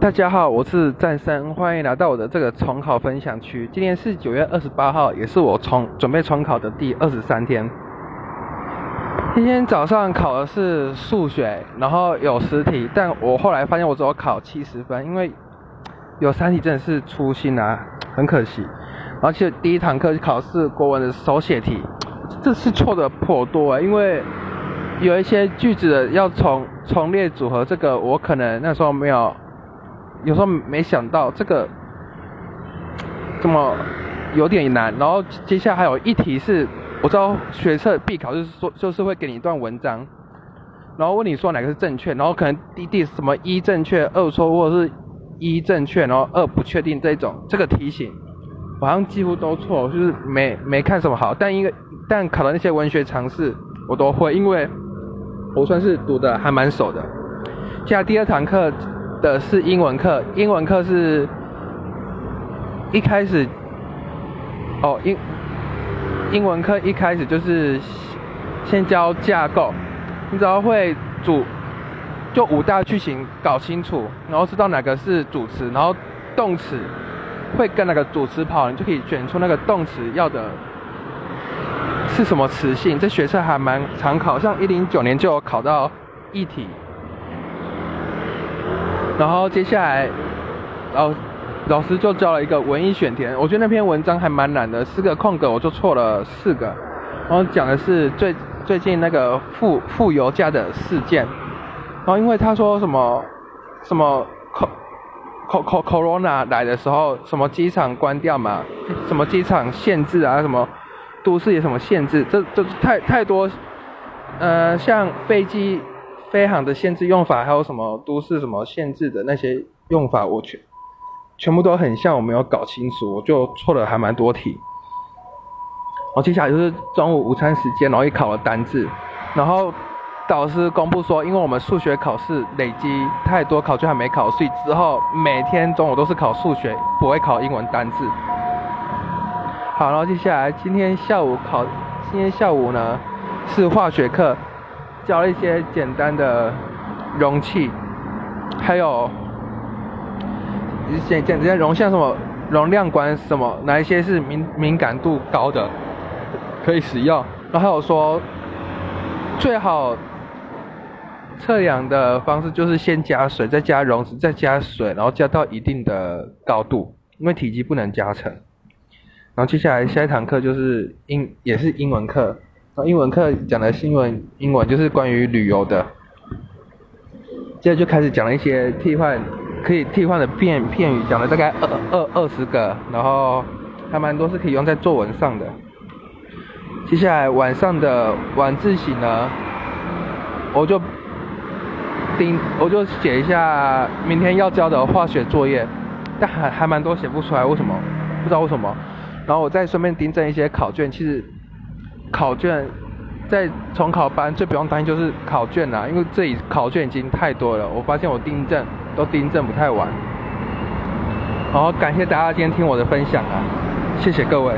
大家好，我是战生，欢迎来到我的这个重考分享区。今天是九月二十八号，也是我重准备重考的第二十三天。今天早上考的是数学，然后有十题，但我后来发现我只有考七十分，因为有三题真的是粗心啊，很可惜。而且第一堂课考试国文的手写题，这次错的颇多啊，因为有一些句子要重重列组合，这个我可能那时候没有。有时候没想到这个这么有点难，然后接下来还有一题是，我知道学测必考就是说就是会给你一段文章，然后问你说哪个是正确，然后可能第第什么一正确二错或者是一正确然后二不确定这种这个题型，好像几乎都错，就是没没看什么好，但因为但考的那些文学常识我都会，因为我算是读的还蛮熟的。现在第二堂课。的是英文课，英文课是一开始，哦英英文课一开始就是先教架构，你只要会主就五大句型搞清楚，然后知道哪个是主词，然后动词会跟那个主词跑，你就可以选出那个动词要的是什么词性。这学测还蛮常考，像一零九年就有考到一题。然后接下来，老老师就教了一个文艺选填，我觉得那篇文章还蛮难的，四个空格我就错了四个。然后讲的是最最近那个负负油价的事件。然后因为他说什么什么 co co co corona 来的时候，什么机场关掉嘛，什么机场限制啊，什么都市有什么限制，这这太太多，呃，像飞机。飞航的限制用法，还有什么都市什么限制的那些用法，我全全部都很像，我没有搞清楚，我就错了还蛮多题。然后接下来就是中午午餐时间，然后也考了单字，然后导师公布说，因为我们数学考试累积太多考卷还没考，所以之后每天中午都是考数学，不会考英文单字。好，然后接下来今天下午考，今天下午呢是化学课。教一些简单的容器，还有简简单容像什么容量管什么，哪一些是敏敏感度高的可以使用。然后还有说，最好测量的方式就是先加水，再加溶质，再加水，然后加到一定的高度，因为体积不能加成。然后接下来下一堂课就是英，也是英文课。英文课讲的新闻，英文就是关于旅游的。接着就开始讲了一些替换，可以替换的片片语，讲了大概二二二十个，然后还蛮多是可以用在作文上的。接下来晚上的晚自习呢，我就盯，我就写一下明天要交的化学作业，但还还蛮多写不出来，为什么？不知道为什么。然后我再顺便订正一些考卷，其实。考卷在重考班最不用担心就是考卷啦，因为这里考卷已经太多了。我发现我订正都订正不太完。好，感谢大家今天听我的分享啊，谢谢各位。